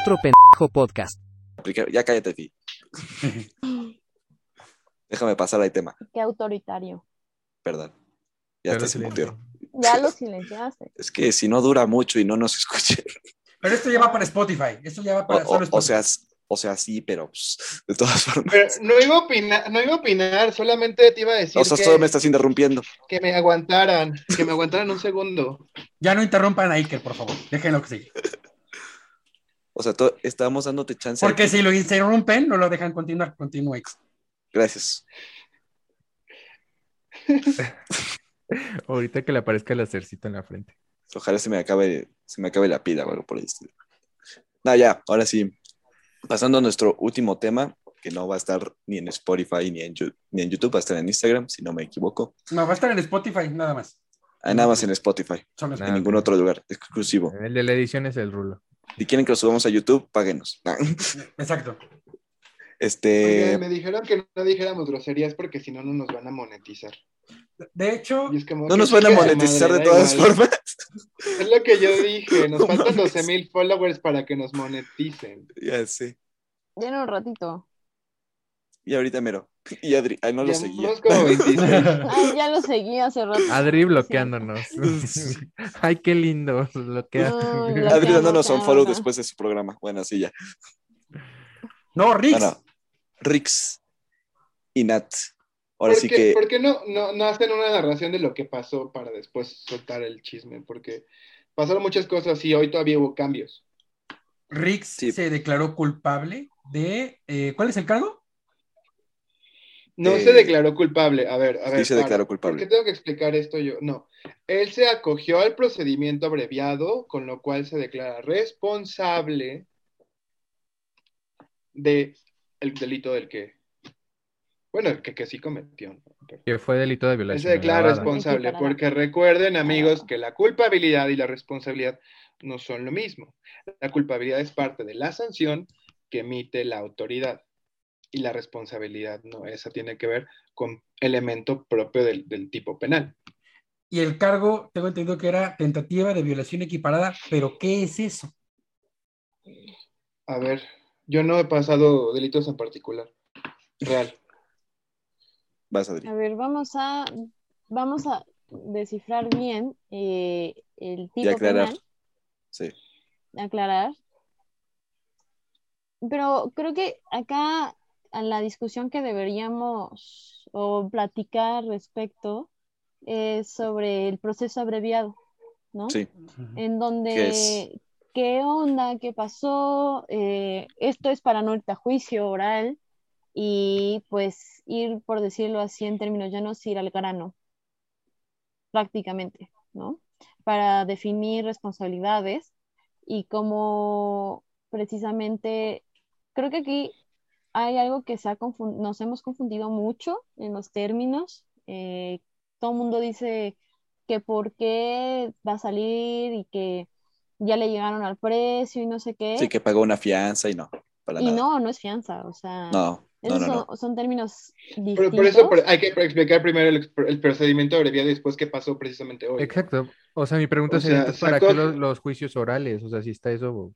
Otro pendejo podcast. Ya cállate, Fi. Déjame pasar al tema, Qué autoritario. perdón. Ya Pero está se silencio. Ya lo silenciaste. Es que si no dura mucho y no nos escuchen. Pero esto ya va para Spotify. Esto ya va O, para o- solo o Spotify. sea, s- o sea, sí, pero pues, de todas formas. Pero no iba a opinar, no iba a opinar, solamente te iba a decir O sea, que, todo me estás interrumpiendo. que me aguantaran, que me aguantaran un segundo. Ya no interrumpan a Iker, por favor. Déjenlo que siga. O sea, estábamos dándote chance. Porque si lo interrumpen, no lo dejan continuar. Continúa. Iker. Gracias. Ahorita que le aparezca el acercito en la frente. Ojalá se me acabe, se me acabe la pila o algo por el estilo. No, ya, ahora sí. Pasando a nuestro último tema, que no va a estar ni en Spotify ni en, ni en YouTube, va a estar en Instagram, si no me equivoco. No, va a estar en Spotify, nada más. Ah, nada más en Spotify, Solo en ningún otro lugar, exclusivo. El de la edición es el rulo. Si quieren que lo subamos a YouTube, páguenos. Exacto. Este, me dijeron que no dijéramos groserías porque si no, no nos van a monetizar. De hecho, Y es como no nos van a monetizar madre, de da todas igual. formas. Es lo que yo dije, nos No faltan mames. 12 mil followers para que nos moneticen. Ya sé. Ya en un ratito. Y ahorita mero. Y Adri, ay, no lo seguía. Llevamos como 26. Ay, ya lo seguí hace rato. Adri bloqueándonos. Ay, qué lindo. Bloquea. Adri dándonos un follow después de su programa. Bueno, sí, ya. no, Rix. Bueno, Rix y Nat. Ahora ¿Por sí qué, que. por qué no, no, no hacen una narración de lo que pasó para después soltar el chisme? Porque pasaron muchas cosas y hoy todavía hubo cambios. Rix Sí. se declaró culpable de. eh, ¿Cuál es el cargo? No Eh, se declaró culpable. A ver, a ver. sí se para, declaró culpable. ¿Por qué tengo que explicar esto yo? No. Él se acogió al procedimiento abreviado, con lo cual se declara responsable de el delito del que. Bueno, el que, que sí cometió. Que fue delito de Él violación. se declara responsable, porque recuerden, amigos, que la culpabilidad y la responsabilidad no son lo mismo. La culpabilidad es parte de la sanción que emite la autoridad y la responsabilidad no, esa tiene que ver con elemento propio del, del tipo penal. Y el cargo, tengo entendido que era tentativa de violación equiparada, pero ¿qué es eso? A ver, yo no he pasado delitos en particular. Real. Vas, Adri. A ver, vamos a, vamos a descifrar bien eh, el Y tipo aclarar. penal, Sí. aclarar. Pero creo que acá a la discusión que deberíamos o platicar respecto es sobre el proceso abreviado, ¿no? Sí. en donde ¿Qué es? qué onda, qué pasó, Eh, esto es para no irte a juicio oral y pues ir, por decirlo así en términos llanos, ir al grano, prácticamente, ¿no? Para definir responsabilidades y como precisamente, creo que aquí hay algo que se ha confun- nos hemos confundido mucho en los términos. Eh, todo el mundo dice que por qué va a salir y que ya le llegaron al precio y no sé qué. Sí, que pagó una fianza y no. Para y nada. no, no es fianza, o sea, No, no, esos no, son, no. son términos distintos. por eso por- hay que explicar primero el, el procedimiento abreviado y después qué pasó precisamente hoy. Exacto. O sea, mi pregunta O sería, sea, ¿para sacó- qué los, los juicios orales? O sea, si está eso.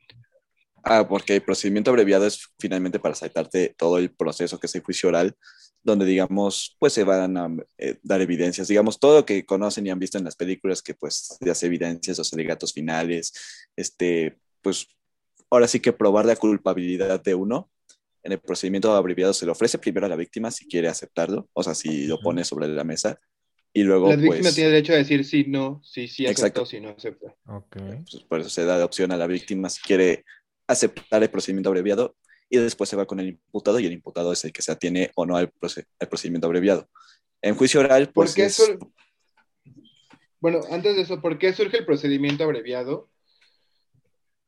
Ah, porque el procedimiento abreviado es finalmente para saltarte todo el proceso que es el juicio oral, donde digamos, pues se van a eh, dar evidencias, digamos, todo lo que conocen y han visto en las películas, que pues se hace evidencias, los alegatos finales, este, pues ahora sí que probar la culpabilidad de uno. En el procedimiento abreviado se le ofrece primero a la víctima si quiere aceptarlo, o sea, si lo pone sobre la mesa, y luego La víctima pues... tiene derecho a decir sí, no, sí, sí, Exacto. acepto, sí, no acepta. Ok. pues, por eso se da la opción a la víctima si quiere aceptar el procedimiento abreviado y después se va con el imputado y el imputado es el que se atiene o no al, proce- al procedimiento abreviado. En juicio oral, ¿Por pues qué es- sur- Bueno, antes de eso, ¿por qué surge el procedimiento abreviado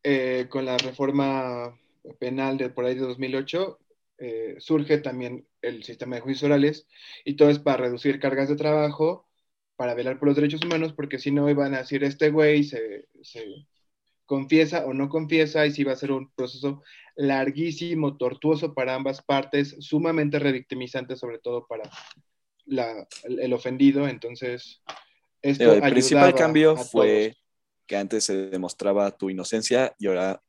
Eh, con la reforma penal de por ahí de 2008? eh, surge también el sistema de juicios orales y todo es para reducir cargas de trabajo, para velar por los derechos humanos, porque si no iban a decir este güey se, se confiesa o no confiesa y si va a ser un proceso larguísimo, tortuoso para ambas partes, sumamente revictimizante sobre todo para la- el, el ofendido, entonces esto digo, el principal cambio a fue todos. que antes se demostraba tu inocencia y ahora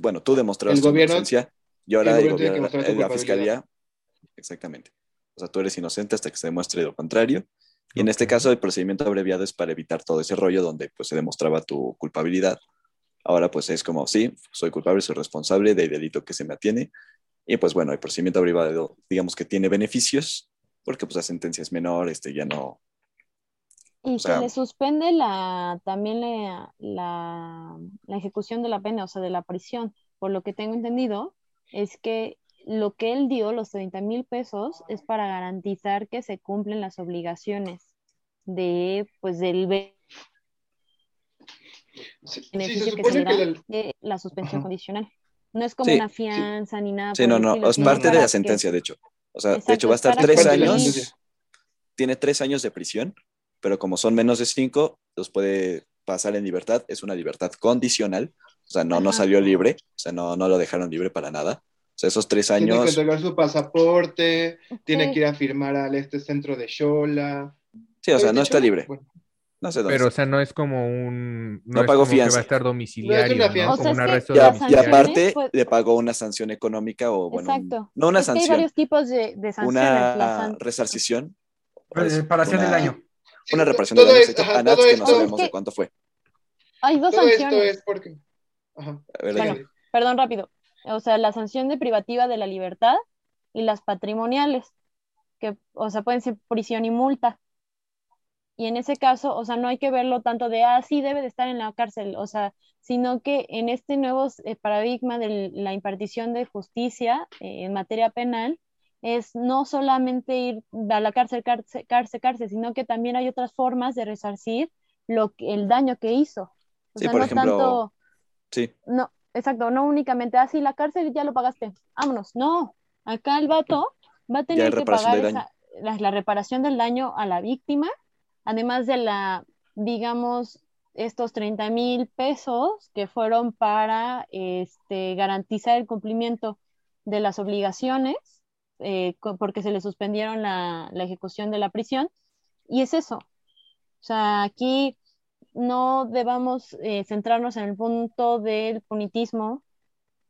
bueno, tú demostrabas El tu gobierno- inocencia y ahora el gobierno la fiscalía, exactamente. O sea, tú eres inocente hasta que se demuestre lo contrario. Y en este caso, el procedimiento abreviado es para evitar todo ese rollo donde pues, se demostraba tu culpabilidad. Ahora, pues es como, sí, soy culpable, soy responsable del delito que se me atiene. Y pues bueno, el procedimiento abreviado, digamos que tiene beneficios, porque pues la sentencia es menor, este ya no. Y O sea- se le suspende la, también la, la, la ejecución de la pena, o sea, de la prisión. Por lo que tengo entendido, es que lo que él dio, los 30 mil pesos, es para garantizar que se cumplen las obligaciones de, pues, del Sí, beneficio que se que da la- de la suspensión Ajá. condicional. No es como Sí, una sí. fianza ni nada Sí, no, el no, es parte de la que- sentencia, de hecho. O sea, de hecho va a es estar tres años, tiene tres años de prisión, pero como son menos de cinco, los puede pasar en libertad. Es una libertad condicional, o sea, no, no salió libre, o sea, no, no lo dejaron libre para nada. O sea, esos tres Tiene que años, entregar su pasaporte, tiene que ir a firmar al este centro de Shola. sí, o sea, no ¿De está libre. Bueno, No sé dónde Pero, o sea, no es como un. No es pagó como que fianza. va a estar domiciliario, una ¿no? fianza. O Como sea, es Y, sanciones, aparte pues- le pagó una sanción económica o, bueno, un- Exacto. no una Es que hay sanción, varios tipos de, de sanciones. Una san- resarcición. Eh, para hacer una- el daño. Sí, Una reparación todo de daños es- hecho ajá, a Nats todo que esto- no sabemos de cuánto fue. Hay dos Todo esto sanciones. es porque. Ajá. A ver, Bueno. Perdón, rápido. O sea, la sanción de privativa de la libertad y las patrimoniales, que, o sea, pueden ser prisión y multa. Y en ese caso, o sea, no hay que verlo tanto de, ah, sí, debe de estar en la cárcel, o sea, sino que en este nuevo eh, paradigma de la impartición de justicia eh, en materia penal, es no solamente ir a la cárcel, cárcel, cárcel, cárcel, sino que también hay otras formas de resarcir lo que, el daño que hizo. O Sí, sea, por no ejemplo, tanto... Sí, No, exacto, no únicamente, ah, sí, la cárcel ya lo pagaste, vámonos. No, acá el vato va a tener que pagar esa- la, la reparación del daño a la víctima, además de la, digamos, estos 30 mil pesos que fueron para este, garantizar el cumplimiento de las obligaciones, eh, porque se le suspendieron la, la ejecución de la prisión, y es eso. O sea, aquí no debamos eh, centrarnos en el punto del punitismo,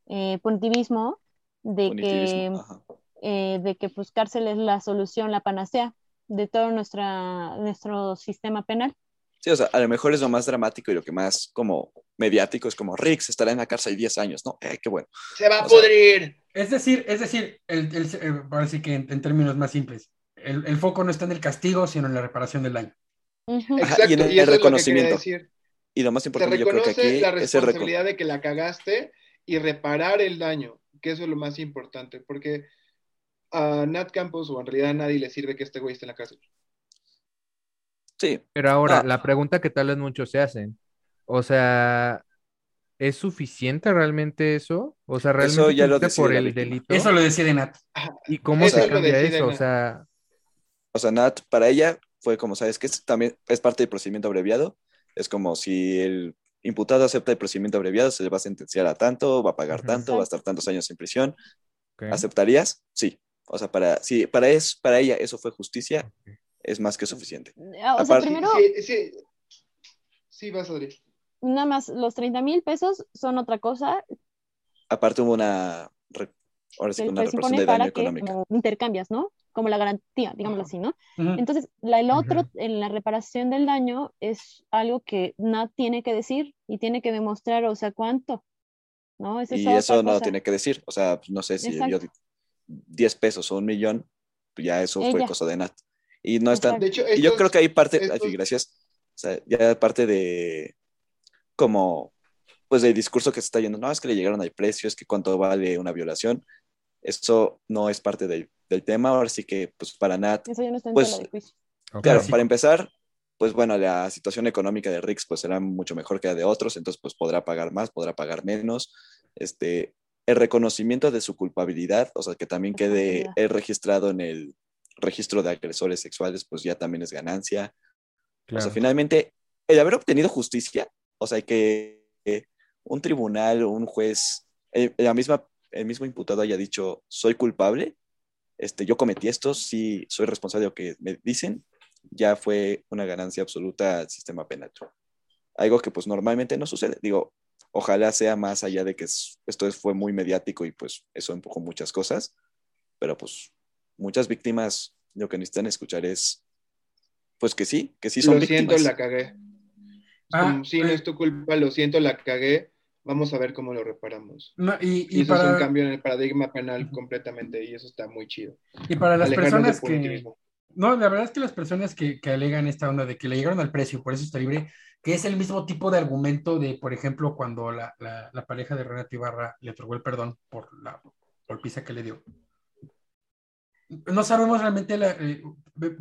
eh, punitivismo, de que, punitivismo. ajá. eh, de que pues cárcel es la solución, la panacea de todo nuestra, nuestro sistema penal. Sí, o sea, a lo mejor es lo más dramático y lo que más como mediático es como Rix estará en la cárcel 10 años, ¿no? Eh, qué bueno. ¡Se va a O sea- pudrir! Es decir, es decir, el, el, eh, ahora sí que en, en términos más simples, el, el foco no está en el castigo, sino en la reparación del daño. Exacto, y en el- y, eso el es lo que reconocimiento. decir. Y lo más Se importante yo creo que reconoce aquí la es el reco- responsabilidad de que la cagaste y reparar el daño, que eso es lo más importante, porque a Nat Campos o en realidad a nadie le sirve que este güey esté en la cárcel. Sí, Pero ahora, Ah. la pregunta que tal vez muchos se hacen, o sea, ¿es suficiente realmente eso? O sea, Eso realmente ya lo cumple por el delito. Eso lo decide Nat. ¿Y cómo Eso se cambia eso? O sea, o sea, Nat, para ella fue como, ¿sabes qué? Es, también es parte del procedimiento abreviado. Es como si el imputado acepta el procedimiento abreviado, se le va a sentenciar a tanto, va a pagar tanto, va a estar tantos años en prisión. ok, ¿Aceptarías? Sí. O sea, para, sí, para, es, para ella eso fue justicia, ok. es más que suficiente. Ah, O sea, Aparte- primero, Sí, sí, sí, vas, Adri. nada más, los 30 mil pesos son otra cosa Aparte hubo una, ahora sí, que que una reparación de daño que como intercambias, ¿no? Como la garantía, digámoslo así, ¿no? Entonces, la, el otro, en la reparación del daño es algo que Nat tiene que decir y tiene que demostrar, o sea, cuánto, ¿no? Es Y eso no cosa. tiene que decir. O sea, pues, no sé si Exacto. dio 10 pesos o un millón, pues ya eso fue cosa de Nat. Y no Exacto. De hecho, y yo creo que hay parte, estos- ay, gracias, o sea, ya parte de como, pues del discurso que se está yendo, no, es que le llegaron al precio, es que cuánto vale una violación, eso no es parte del, del tema, ahora sí que, pues para Nat, Eso ya no está en Pues, de juicio. claro, sí. para empezar, pues bueno, la situación económica de Rix pues será mucho mejor que la de otros, entonces pues podrá pagar más, podrá pagar menos, este, el reconocimiento de su culpabilidad, o sea, que también quede registrado en el registro de agresores sexuales, pues ya también es ganancia. O sea, Claro. finalmente, el haber obtenido justicia, o sea, que un tribunal un juez, el, la misma, el mismo imputado haya dicho, soy culpable, este, yo cometí esto, sí soy responsable de lo que me dicen, ya fue una ganancia absoluta al sistema penal. Algo que pues normalmente no sucede. Digo, ojalá sea más allá de que es- esto es- fue muy mediático y pues eso empujó muchas cosas, pero pues muchas víctimas lo que necesitan escuchar es pues que sí, que sí son lo siento, víctimas. la cagué. Ah, como, sí, no eh. es tu culpa, lo siento, la cagué. Vamos a ver cómo lo reparamos. No, y, Y, y eso es un cambio en el paradigma penal completamente y eso está muy chido. y para las Alejarnos personas que... No, la verdad es que las personas que, que alegan esta onda de que le llegaron al precio, por eso está libre, que es el mismo tipo de argumento de, por ejemplo, cuando la, la- la pareja de Renato Ibarra le otorgó el perdón por la golpiza que le dio. No sabemos realmente, la- eh,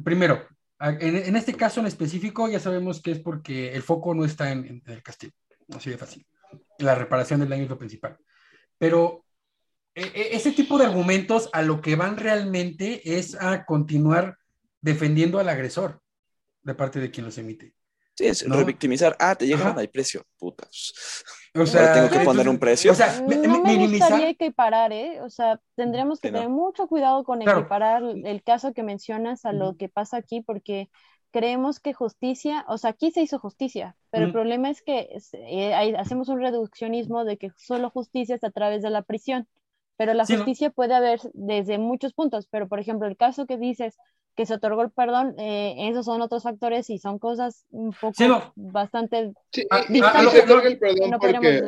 primero, en este caso en específico ya sabemos que es porque el foco no está en, en el castigo, así de fácil. La reparación del daño es lo principal. Pero e- e- ese tipo de argumentos a lo que van realmente es a continuar defendiendo al agresor de parte de quien los emite. Sí, es ¿no? revictimizar. Ah, te llegaron al precio. Puta. O Ahora sea, tengo que poner un precio. O sea, mi- No mi- me minimizar. gustaría equiparar, ¿eh? O sea, tendremos que no. tener mucho cuidado con Claro. equiparar el caso que mencionas a lo que pasa aquí, porque creemos que justicia, o sea, aquí se hizo justicia, pero el Ujú. problema es que eh, hay- hacemos un reduccionismo de que solo justicia es a través de la prisión, pero la Sí, ¿no? justicia puede haber desde muchos puntos, pero por ejemplo, el caso que dices que se otorgó el perdón, eh, esos son otros factores y son cosas un poco Sí, no. bastante Sí, y ah, a lo que- otorga el perdón no porque...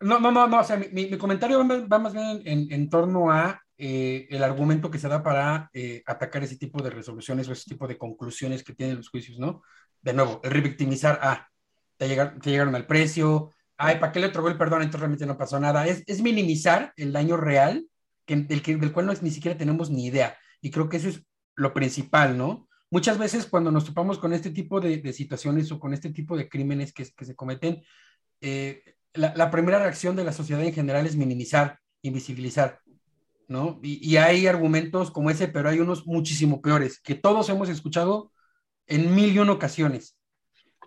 No, no, no, no, o sea, mi, mi- comentario va, más- va más bien en, en torno a eh, el argumento que se da para eh, atacar ese tipo de resoluciones o ese tipo de conclusiones que tienen los juicios, ¿no? De nuevo, el revictimizar, ah, te llegaron, al precio, ay, ¿para qué le otorgó el perdón? Entonces realmente no pasó nada. Es, es minimizar el daño real del, que, del cual no, ni siquiera tenemos ni idea. Y creo que eso es lo principal, ¿no? Muchas veces cuando nos topamos con este tipo de, situaciones o con este tipo de crímenes que, que se cometen, eh, la, la primera reacción de la sociedad en general es minimizar, invisibilizar, Y, hay argumentos como ese, pero hay unos muchísimo peores, que todos hemos escuchado en mil y una ocasiones.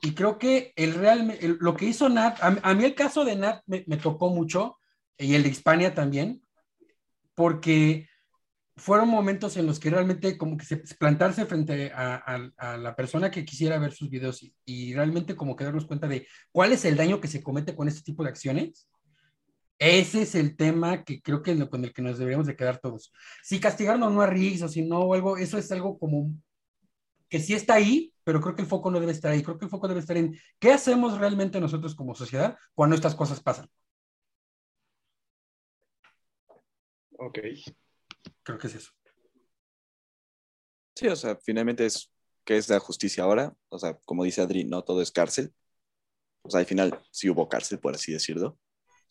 Y creo que el real, lo que hizo Nat, a, mí el caso de Nat me, tocó mucho, y el de Hispania también, porque fueron momentos en los que realmente como que se plantarse frente a la persona que quisiera ver sus videos y, y realmente como que darnos cuenta de cuál es el daño que se comete con este tipo de acciones. Ese es el tema que creo que lo con el que nos deberíamos de quedar todos. Si castigarnos no a Riggs o si no o algo, eso es algo como que sí está ahí, pero creo que el foco no debe estar ahí. Creo que el foco debe estar en qué hacemos realmente nosotros como sociedad cuando estas cosas pasan. Ok. Creo que es eso. Sí, o sea, finalmente es que es la justicia ahora. O sea, como dice Adri, no todo es cárcel. O sea, al final sí hubo cárcel, por así decirlo.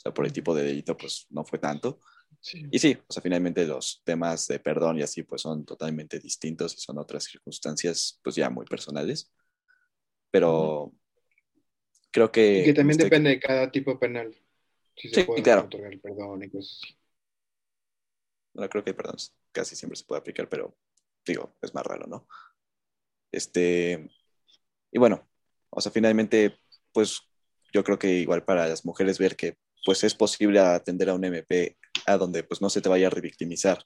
O sea, por el tipo de delito, pues no fue tanto. Sí. Y sí, o sea, finalmente los temas de perdón y así, pues son totalmente distintos y son otras circunstancias, pues ya muy personales. Pero creo que... Y que también este- depende de cada tipo penal. Si se Sí, puede claro. otorgar el perdón y cosas así. Bueno, creo que perdón casi siempre se puede aplicar, pero digo, es más raro, ¿no? Este, y bueno, o sea, finalmente, pues yo creo que igual para las mujeres ver que pues es posible atender a un MP a donde pues no se te vaya a revictimizar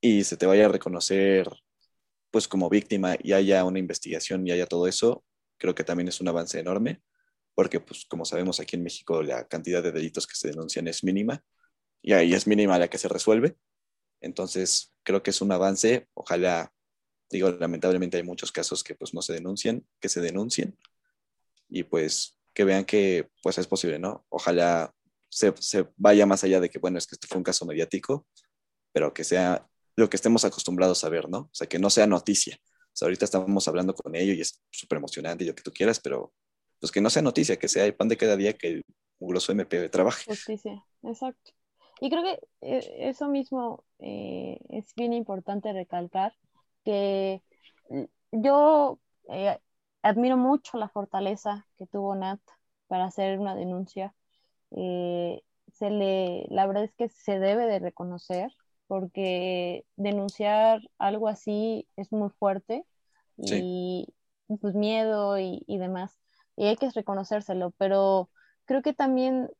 y se te vaya a reconocer pues como víctima y haya una investigación y haya todo eso, creo que también es un avance enorme, porque pues como sabemos aquí en México la cantidad de delitos que se denuncian es mínima y ahí es mínima la que se resuelve. Entonces, creo que es un avance. Ojalá, digo, lamentablemente hay muchos casos que pues no se denuncian, que se denuncien y pues que vean que pues es posible, ¿no? Ojalá se, vaya más allá de que, bueno, es que este fue un caso mediático, pero que sea lo que estemos acostumbrados a ver, ¿no? O sea, que no sea noticia. O sea, ahorita estamos hablando con ellos y es súper emocionante y lo que tú quieras, pero pues que no sea noticia, que sea el pan de cada día que el mugroso MP trabaje. Justicia, exacto. Y creo que eh, eso mismo eh, es bien importante recalcar, que mm, yo eh, admiro mucho la fortaleza que tuvo Nat para hacer una denuncia. Eh, se le, la verdad es que se debe de reconocer, porque denunciar algo así es muy fuerte y pues miedo y, y demás. Y hay que reconocérselo, pero creo que también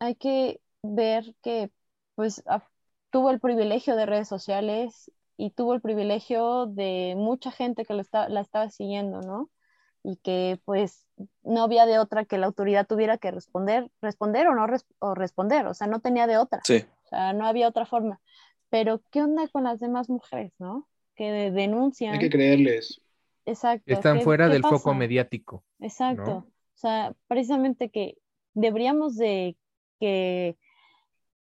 hay que ver que pues a- tuvo el privilegio de redes sociales y tuvo el privilegio de mucha gente que lo está, la estaba siguiendo, ¿no? Y que pues no había de otra que la autoridad tuviera que responder, responder o no o responder, o sea, no tenía de otra. Sí. O sea, no había otra forma. Pero, ¿qué onda con las demás mujeres, no? Que denuncian. Hay que creerles. Exacto. Están ¿qué- fuera qué del foco mediático. Exacto. ¿no? O sea, precisamente que deberíamos de que,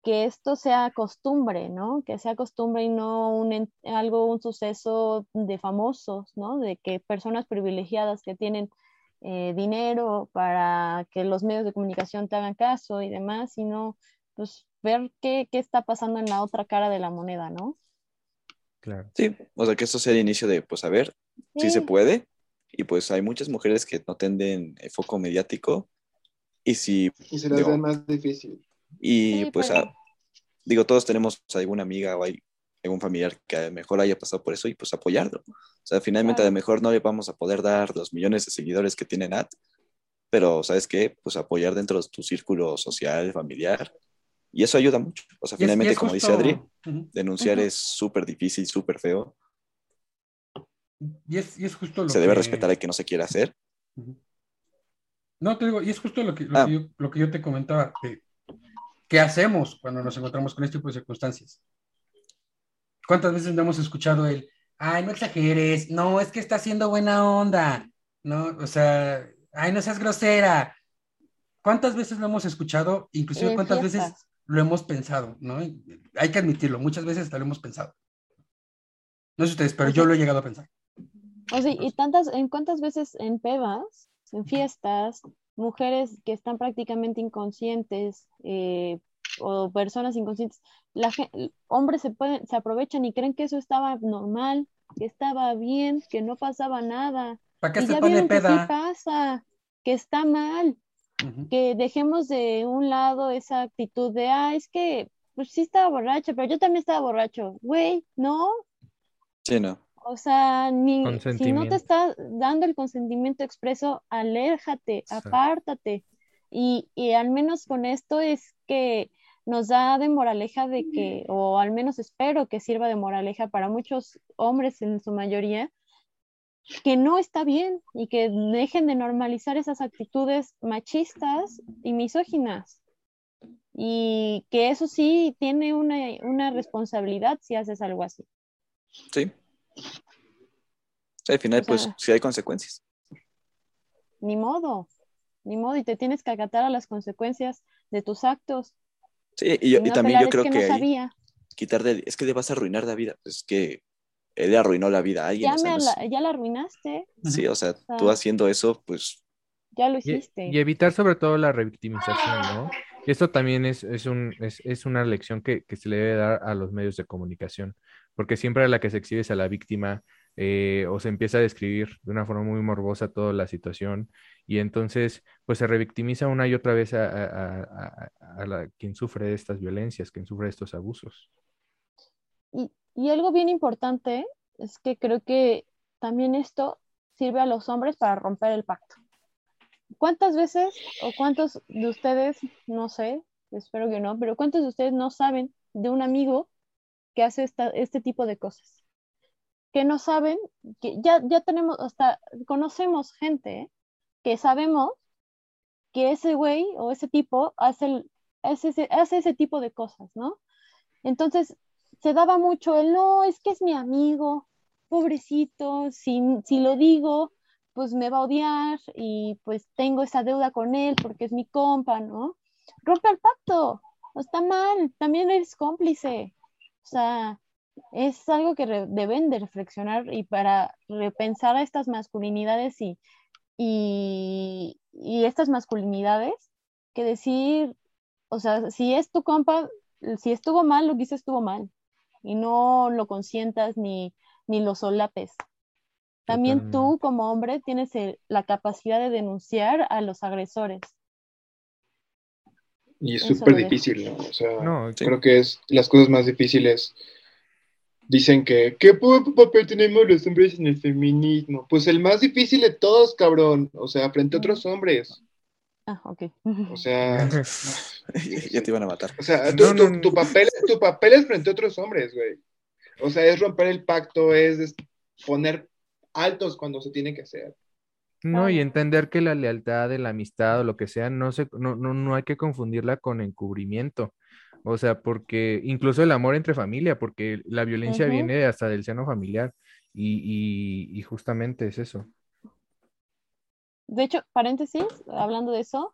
que esto sea costumbre, ¿no? Que sea costumbre y no un, algo, un suceso de famosos, ¿no? De que personas privilegiadas que tienen eh, dinero para que los medios de comunicación te hagan caso y demás, sino pues ver qué, qué está pasando en la otra cara de la moneda, ¿no? Claro. Sí, o sea, que esto sea el inicio de, pues, a ver, si se Sí. puede. Y pues hay muchas mujeres que no tienden el foco mediático. Y si, Y se las Digo, da más difícil. Y Sí, pues, pero- a- digo, todos tenemos alguna amiga o hay algún familiar que a lo mejor haya pasado por eso y pues apoyarlo. O sea, finalmente a lo Claro. mejor no le vamos a poder dar los millones de seguidores que tiene Nat, pero ¿sabes qué? Pues apoyar dentro de tu círculo social, familiar. Y eso ayuda mucho. O sea, finalmente, como justo- dice Adri, Ujú. denunciar Ujú. es súper difícil, súper feo. Y es, y es justo lo Se debe que- respetar al que no se quiere hacer. Ujú. No, te digo, y es justo lo que, lo Ah. que, yo, lo que yo te comentaba, de qué hacemos cuando nos encontramos con este tipo de circunstancias. ¿Cuántas veces no hemos escuchado el, ay, no exageres, no, es que está haciendo buena onda, no, o sea, ay, no seas grosera. ¿Cuántas veces lo hemos escuchado? Inclusive, ¿cuántas veces lo hemos pensado, ¿no? Hay que admitirlo, muchas veces hasta lo hemos pensado. No sé ustedes, pero yo lo he llegado a pensar. O sea, y tantas, en cuántas veces en pedas, en fiestas, mujeres que están prácticamente inconscientes eh, o personas inconscientes, la hombres se pueden, se aprovechan y creen que eso estaba normal, que estaba bien, que no pasaba nada. ¿Para qué Y se ya pone vieron que sí pasa, que está mal, que dejemos de un lado esa actitud de, ah, es que pues sí estaba borracha, pero yo también estaba borracho. Güey, no, Sí, no. O sea, ni si no te está dando el consentimiento expreso, aléjate, apártate. Y, y al menos con esto es que nos da de moraleja de que, o al menos espero que sirva de moraleja para muchos hombres en su mayoría, que no está bien y que dejen de normalizar esas actitudes machistas y misóginas. Y que eso sí tiene una, una responsabilidad si haces algo así. Sí. Al final, O pues, sea- sí hay consecuencias. Ni modo, ni modo, y te tienes que acatar a las consecuencias de tus actos. Sí, y, yo- Y y también yo creo que que, no ahí sabía. quitar de, es que le vas a arruinar la vida. Es que él le arruinó la vida a alguien. Ya, o sea, me la, ya la arruinaste, sí, o sea, tú haciendo eso, pues, ya lo Y, hiciste. y evitar sobre todo la revictimización, ¿no? Y esto también es, es, un, es, es una lección que, que se le debe dar a los medios de comunicación, porque siempre a la que se exhibe es a la víctima eh, o se empieza a describir de una forma muy morbosa toda la situación y entonces pues se revictimiza una y otra vez a, a- a- a- la, quien sufre de estas violencias, quien sufre de estos abusos. Y, y algo bien importante es que creo que también esto sirve a los hombres para romper el pacto. ¿Cuántas veces o cuántos de ustedes, no sé, espero que no, pero cuántos de ustedes no saben de un amigo que hace este tipo de cosas? Que no saben, que ya, ya tenemos, hasta conocemos gente que sabemos que ese güey o ese tipo hace, hace, ese, hace ese tipo de cosas, ¿no? Entonces, se daba mucho el, no, es que es mi amigo, pobrecito, si, si lo digo, pues me va a odiar y pues tengo esa deuda con él porque es mi compa, ¿no? Rompe el pacto, no está mal, también eres cómplice. O sea, es algo que re- deben de reflexionar y para repensar a estas masculinidades y, y, y estas masculinidades, que decir, o sea, si es tu compa, si estuvo mal, lo que hizo estuvo mal. Y no lo consientas ni, ni lo solapes. También tú, como hombre, tienes el- la capacidad de denunciar a los agresores. Y es súper difícil, ¿no? O sea, No, Sí. creo que es las cosas más difíciles. Dicen que, ¿qué papel tenemos los hombres en el feminismo? Pues el más difícil de todos, cabrón. O sea, frente a otros hombres. Ah, ok. O sea, ya te iban a matar. o sea, tu, no, no. tu papel, tu papel es frente a otros hombres, güey. O sea, es romper el pacto, es poner altos cuando se tiene que hacer. No, y entender que la lealtad, la amistad o lo que sea, no se, no, no, no hay que confundirla con encubrimiento. O sea, porque incluso el amor entre familia, porque la violencia viene hasta del seno familiar y, y, y justamente es eso. De hecho, paréntesis, hablando de eso,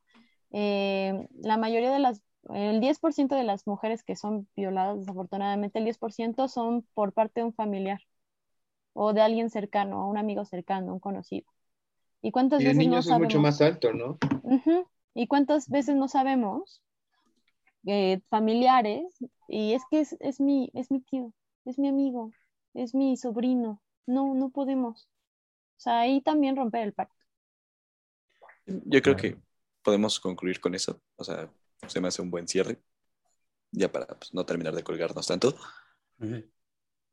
eh, la mayoría de las, el 10% de las mujeres que son violadas, desafortunadamente, el 10% son por parte de un familiar o de alguien cercano, un amigo cercano, un conocido. ¿Y cuántas Y veces no niños es mucho sabemos? más alto, ¿no? Ujú. ¿Y cuántas veces no sabemos? eh, familiares, y es que es, es mi, es mi tío, es mi amigo, es mi sobrino. No, no podemos. O sea, ahí también romper el pacto. Yo creo que podemos concluir con eso. O sea, se me hace un buen cierre. Ya para pues, no terminar de colgarnos tanto.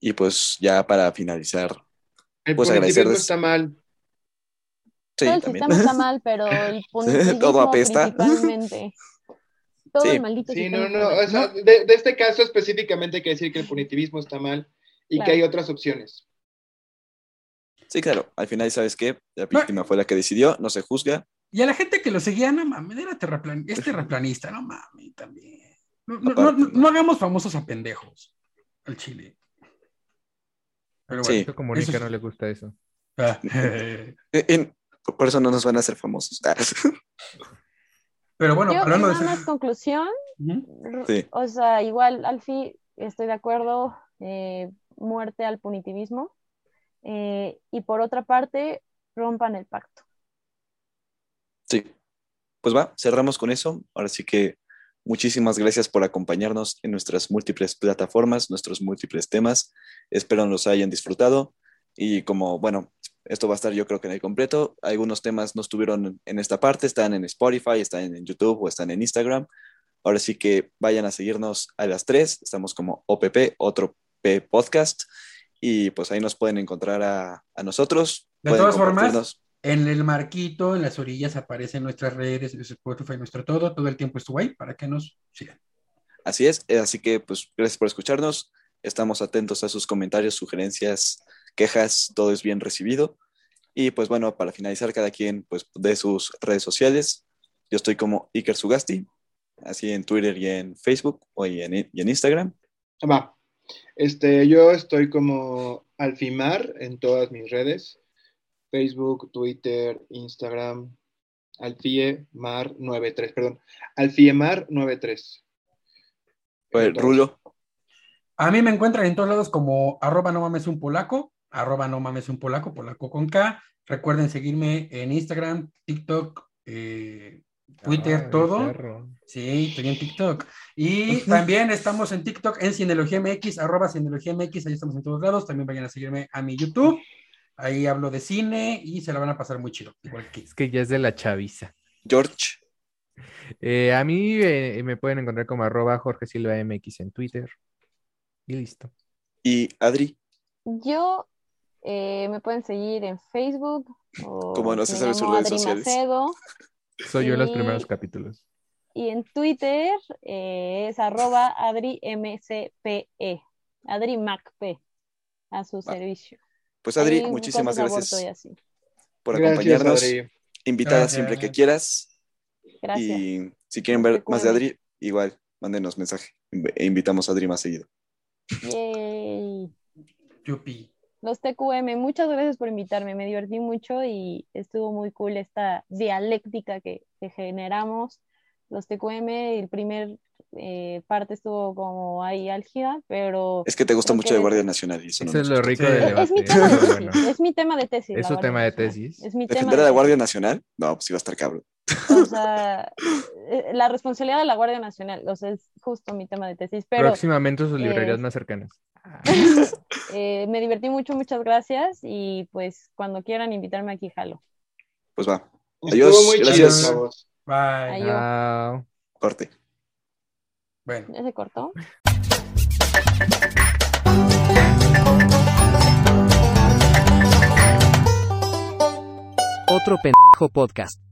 Y pues ya para finalizar, El Pues agradecerles. está mal. Sí, Todo el también. sistema está mal, pero el punitivismo Todo apesta. principalmente. Todo Sí. el maldito Sí, sistema no, no, mal. o sea, de, de este caso específicamente hay que decir que el punitivismo está mal y Claro. que hay otras opciones. Sí, claro. Al final, ¿sabes qué? La víctima fue la que decidió, no se juzga. Y a la gente que lo seguía, no mames, era terraplan es terraplanista, no mames, también. No, no, Aparte, no- no. no hagamos famosos a pendejos al chile. Pero Sí. Eso como eso no sí. le gusta eso. Ah, en- por eso no nos van a hacer famosos. Ah, Pero bueno, Yo, hablando nada más conclusión, Sí. o sea, igual al fin estoy de acuerdo, eh, muerte al punitivismo, eh, y por otra parte, rompan el pacto. Sí. Pues va, cerramos con eso. Ahora sí que muchísimas gracias por acompañarnos en nuestras múltiples plataformas, nuestros múltiples temas. Espero los hayan disfrutado. Y como, bueno, esto va a estar yo creo que en el completo. Algunos temas no estuvieron en esta parte, están en Spotify, están en YouTube o están en Instagram. Ahora sí que vayan a seguirnos a las tres. Estamos como OPP, otro P podcast. Y pues ahí nos pueden encontrar a, a nosotros. De Pueden todas formas. En el marquito, en las orillas aparecen nuestras redes, Spotify, nuestro todo, todo el tiempo estuvo ahí para que nos sigan. Así es, así que pues gracias por escucharnos. Estamos atentos a sus comentarios, sugerencias, quejas, todo es bien recibido. Y pues bueno, para finalizar, cada quien pues de sus redes sociales. Yo estoy como Iker Sugasti, así en Twitter y en Facebook o y en, y en Instagram. Va. Este, yo estoy como Alfimar en todas mis redes. Facebook, Twitter, Instagram, Alfiemar93, perdón, Alfiemar93. Pues, Rulo, A mí me encuentran en todos lados como arroba no mames un polaco, arroba no mames un polaco, polaco con K. Recuerden seguirme en Instagram, TikTok, eh, Twitter, Ay, todo. perro. Sí, estoy en TikTok. Y también estamos en TikTok en Cineología MX, arroba Cineología MX, ahí estamos en todos lados. También vayan a seguirme a mi YouTube. Ahí hablo de cine y se la van a pasar muy chido. Igual que Es que ya es de la chaviza. George, Eh, a mí eh, me pueden encontrar como arroba Jorge Silva MX en Twitter. Y listo. y Adri, Yo eh, me pueden seguir en Facebook. O Como no se sabe sus llamo redes Adri sociales. Macedo, Soy yo en los primeros capítulos. y en Twitter eh, es arroba AdriMCPE. Adri MacP. A su Va. servicio. pues Adri, Ahí muchísimas gracias por Gracias, acompañarnos. Adri. Invitada Gracias. siempre que quieras. Gracias. Y si quieren ver más de. Adri, igual, mándenos mensaje e invitamos a Adri más seguido. Yay. Yupi. Los TQM, muchas gracias por invitarme, me divertí mucho y estuvo muy cool esta dialéctica que, que generamos. Los TQM, el primer eh, parte estuvo como ahí álgida, pero Es que te gusta mucho de Guardia Nacional y eso no Eso es lo gusta. rico Sí. del es, es mi debate. tema de tesis, es mi tema de tesis. Es su tema de tesis. Es mi tema ¿Defender de a la Guardia tesis. Nacional? No, pues iba a estar cabrón. O sea, eh, la responsabilidad de la Guardia Nacional, o sea, es justo mi tema de tesis, pero Próximamente sus librerías eh, más cercanas. eh, me divertí mucho, muchas gracias y pues cuando quieran invitarme aquí, jalo. Pues va. Adiós, muy gracias. Bye. Adiós. Chao. Corte. Bueno. ¿Ya se cortó? Otro pendejo podcast.